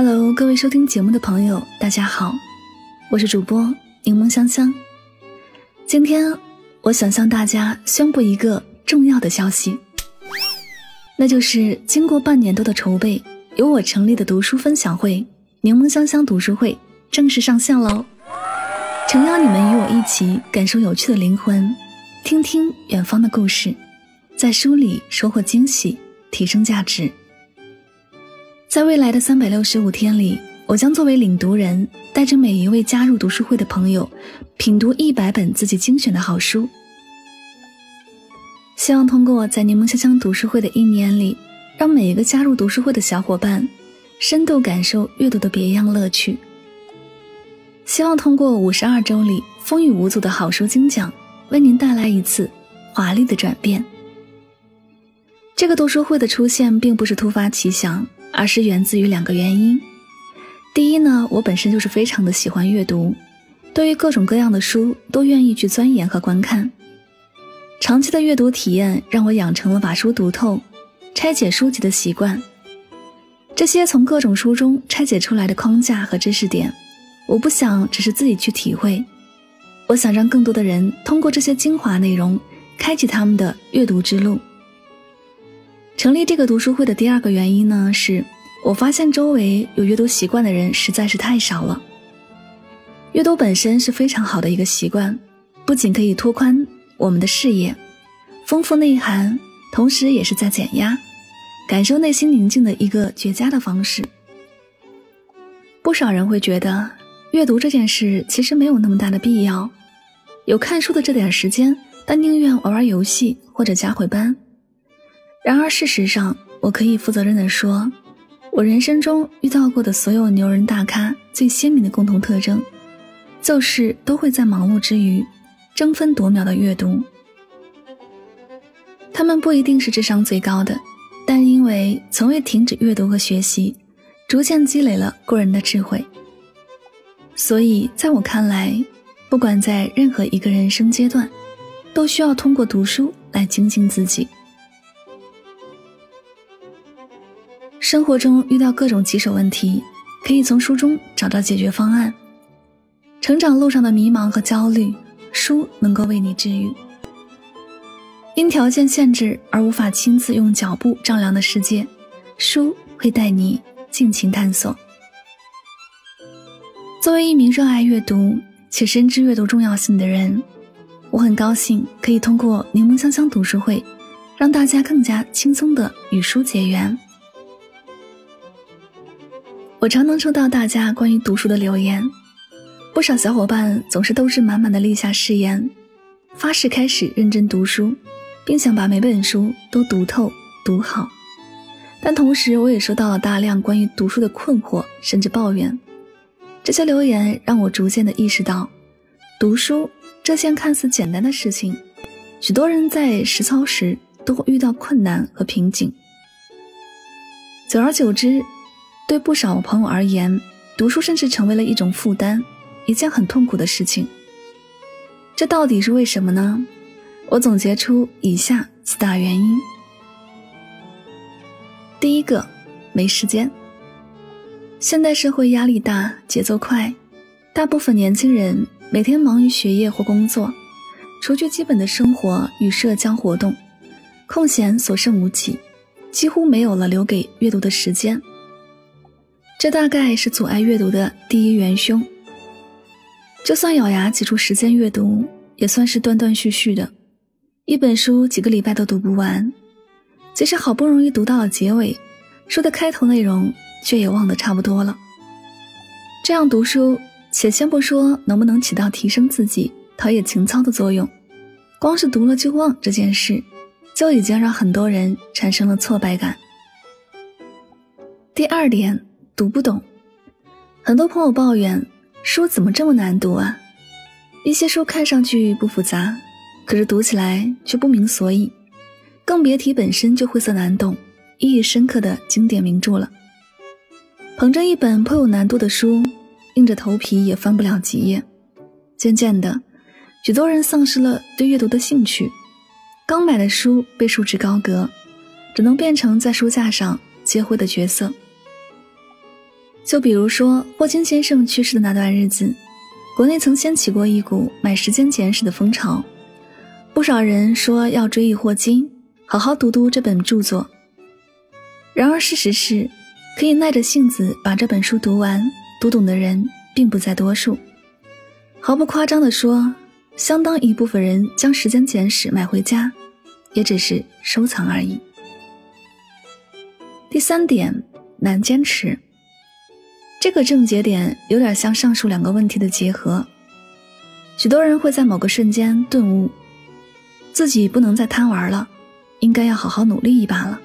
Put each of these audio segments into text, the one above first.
Hello，各位收听节目的朋友，大家好，我是主播柠檬香香。今天我想向大家宣布一个重要的消息，那就是经过半年多的筹备，由我成立的读书分享会——柠檬香香读书会正式上线喽！诚邀你们与我一起感受有趣的灵魂，听听远方的故事，在书里收获惊喜，提升价值。在未来的三百六十五天里，我将作为领读人，带着每一位加入读书会的朋友，品读一百本自己精选的好书。希望通过在柠檬香香读书会的一年里，让每一个加入读书会的小伙伴，深度感受阅读的别样乐趣。希望通过五十二周里风雨无阻的好书精讲，为您带来一次华丽的转变。这个读书会的出现并不是突发奇想。而是源自于两个原因。第一呢，我本身就是非常的喜欢阅读，对于各种各样的书都愿意去钻研和观看。长期的阅读体验让我养成了把书读透、拆解书籍的习惯。这些从各种书中拆解出来的框架和知识点，我不想只是自己去体会，我想让更多的人通过这些精华内容，开启他们的阅读之路。成立这个读书会的第二个原因呢，是我发现周围有阅读习惯的人实在是太少了。阅读本身是非常好的一个习惯，不仅可以拓宽我们的视野，丰富内涵，同时也是在减压、感受内心宁静的一个绝佳的方式。不少人会觉得阅读这件事其实没有那么大的必要，有看书的这点时间，但宁愿玩玩游戏或者加会班。然而，事实上，我可以负责任地说，我人生中遇到过的所有牛人大咖，最鲜明的共同特征，就是都会在忙碌之余，争分夺秒的阅读。他们不一定是智商最高的，但因为从未停止阅读和学习，逐渐积累了过人的智慧。所以，在我看来，不管在任何一个人生阶段，都需要通过读书来精进自己。生活中遇到各种棘手问题，可以从书中找到解决方案。成长路上的迷茫和焦虑，书能够为你治愈。因条件限制而无法亲自用脚步丈量的世界，书会带你尽情探索。作为一名热爱阅读且深知阅读重要性的人，我很高兴可以通过柠檬香香读书会，让大家更加轻松的与书结缘。我常能收到大家关于读书的留言，不少小伙伴总是斗志满满的立下誓言，发誓开始认真读书，并想把每本书都读透读好。但同时，我也收到了大量关于读书的困惑，甚至抱怨。这些留言让我逐渐的意识到，读书这件看似简单的事情，许多人在实操时都会遇到困难和瓶颈。久而久之。对不少朋友而言，读书甚至成为了一种负担，一件很痛苦的事情。这到底是为什么呢？我总结出以下四大原因。第一个，没时间。现代社会压力大，节奏快，大部分年轻人每天忙于学业或工作，除去基本的生活与社交活动，空闲所剩无几，几乎没有了留给阅读的时间。这大概是阻碍阅读的第一元凶。就算咬牙挤出时间阅读，也算是断断续续的，一本书几个礼拜都读不完。即使好不容易读到了结尾，书的开头内容却也忘得差不多了。这样读书，且先不说能不能起到提升自己、陶冶情操的作用，光是读了就忘这件事，就已经让很多人产生了挫败感。第二点。读不懂，很多朋友抱怨书怎么这么难读啊？一些书看上去不复杂，可是读起来却不明所以，更别提本身就晦涩难懂、意义深刻的经典名著了。捧着一本颇有难度的书，硬着头皮也翻不了几页。渐渐的，许多人丧失了对阅读的兴趣，刚买的书被束之高阁，只能变成在书架上接灰的角色。就比如说霍金先生去世的那段日子，国内曾掀起过一股买时间简史的风潮，不少人说要追忆霍金，好好读读这本著作。然而事实是，可以耐着性子把这本书读完、读懂的人并不在多数。毫不夸张地说，相当一部分人将时间简史买回家，也只是收藏而已。第三点，难坚持。这个症结点有点像上述两个问题的结合。许多人会在某个瞬间顿悟，自己不能再贪玩了，应该要好好努力一把了。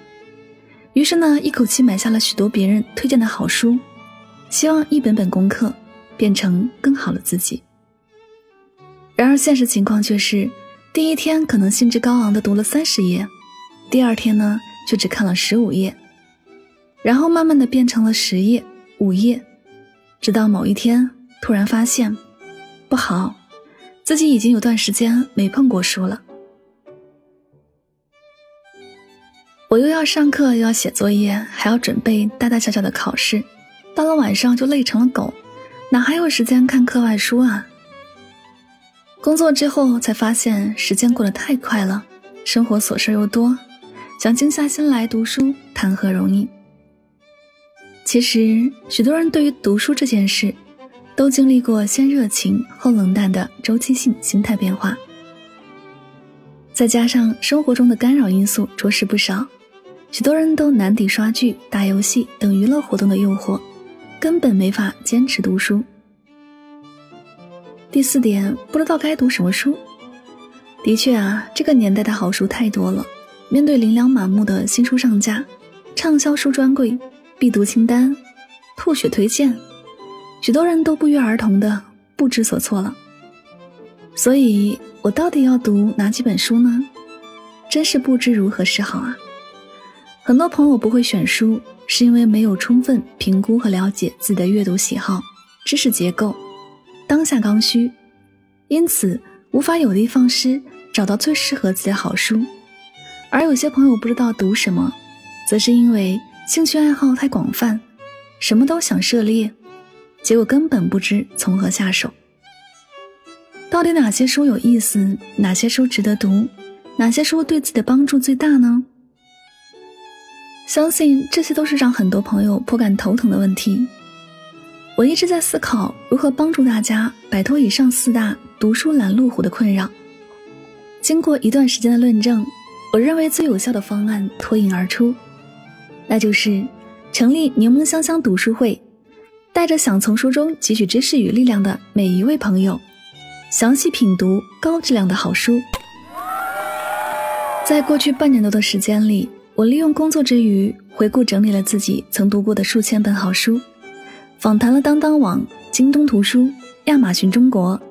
于是呢，一口气买下了许多别人推荐的好书，希望一本本攻克，变成更好的自己。然而现实情况却是，第一天可能兴致高昂的读了三十页，第二天呢却只看了十五页，然后慢慢的变成了十页。午夜，直到某一天突然发现，不好，自己已经有段时间没碰过书了。我又要上课，又要写作业，还要准备大大小小的考试，到了晚上就累成了狗，哪还有时间看课外书啊？工作之后才发现时间过得太快了，生活琐事又多，想静下心来读书谈何容易？其实，许多人对于读书这件事，都经历过先热情后冷淡的周期性心态变化。再加上生活中的干扰因素着实不少，许多人都难抵刷剧、打游戏等娱乐活动的诱惑，根本没法坚持读书。第四点，不知道该读什么书。的确啊，这个年代的好书太多了，面对琳琅满目的新书上架，畅销书专柜。必读清单，吐血推荐，许多人都不约而同的不知所措了。所以，我到底要读哪几本书呢？真是不知如何是好啊！很多朋友不会选书，是因为没有充分评估和了解自己的阅读喜好、知识结构、当下刚需，因此无法有的放矢，找到最适合自己的好书。而有些朋友不知道读什么，则是因为。兴趣爱好太广泛，什么都想涉猎，结果根本不知从何下手。到底哪些书有意思？哪些书值得读？哪些书对自己的帮助最大呢？相信这些都是让很多朋友颇感头疼的问题。我一直在思考如何帮助大家摆脱以上四大读书拦路虎的困扰。经过一段时间的论证，我认为最有效的方案脱颖而出。那就是成立柠檬香香读书会，带着想从书中汲取知识与力量的每一位朋友，详细品读高质量的好书。在过去半年多的时间里，我利用工作之余回顾整理了自己曾读过的数千本好书，访谈了当当网、京东图书、亚马逊中国、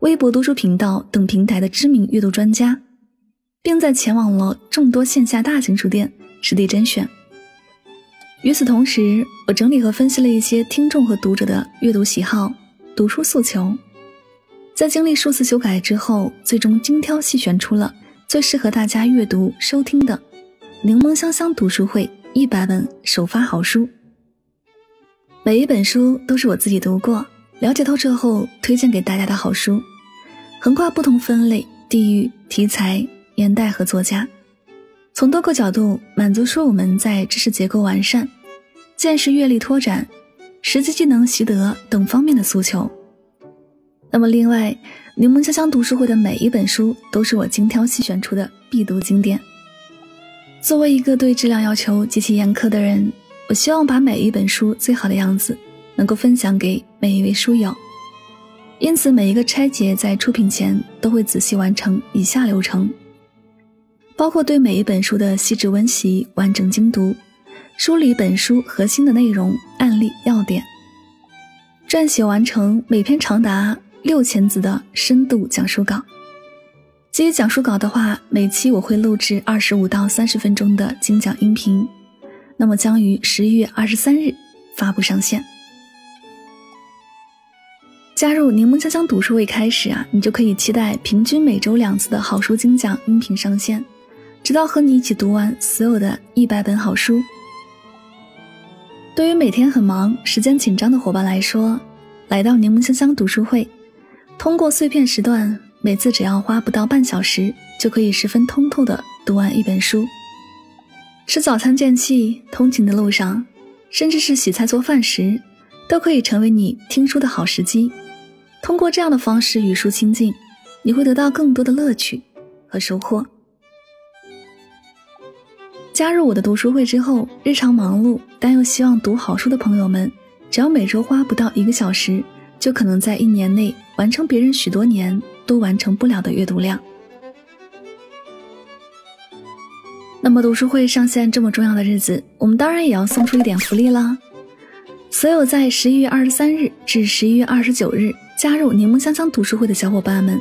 微博读书频道等平台的知名阅读专家，并在前往了众多线下大型书店实地甄选。与此同时，我整理和分析了一些听众和读者的阅读喜好、读书诉求，在经历数次修改之后，最终精挑细选出了最适合大家阅读收听的“柠檬香香读书会”一百本首发好书。每一本书都是我自己读过、了解透彻后推荐给大家的好书，横跨不同分类、地域、题材、年代和作家。从多个角度满足书友们在知识结构完善、见识阅历拓展、实际技能习得等方面的诉求。那么，另外，柠檬香香读书会的每一本书都是我精挑细选出的必读经典。作为一个对质量要求极其严苛的人，我希望把每一本书最好的样子能够分享给每一位书友。因此，每一个拆解在出品前都会仔细完成以下流程。包括对每一本书的细致温习、完整精读，梳理本书核心的内容、案例要点，撰写完成每篇长达六千字的深度讲述稿。基于讲述稿的话，每期我会录制二十五到三十分钟的精讲音频，那么将于十一月二十三日发布上线。加入柠檬香香读书会开始啊，你就可以期待平均每周两次的好书精讲音频上线。直到和你一起读完所有的一百本好书。对于每天很忙、时间紧张的伙伴来说，来到柠檬香香读书会，通过碎片时段，每次只要花不到半小时，就可以十分通透的读完一本书。吃早餐间隙、通勤的路上，甚至是洗菜做饭时，都可以成为你听书的好时机。通过这样的方式与书亲近，你会得到更多的乐趣和收获。加入我的读书会之后，日常忙碌但又希望读好书的朋友们，只要每周花不到一个小时，就可能在一年内完成别人许多年都完成不了的阅读量。那么读书会上线这么重要的日子，我们当然也要送出一点福利啦！所有在十一月二十三日至十一月二十九日加入柠檬香香读书会的小伙伴们，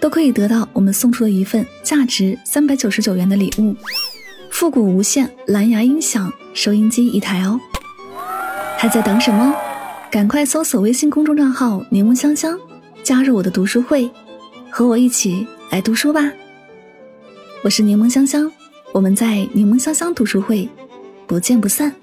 都可以得到我们送出的一份价值三百九十九元的礼物。复古无线蓝牙音响收音机一台哦，还在等什么？赶快搜索微信公众账号“柠檬香香”，加入我的读书会，和我一起来读书吧！我是柠檬香香，我们在柠檬香香读书会不见不散。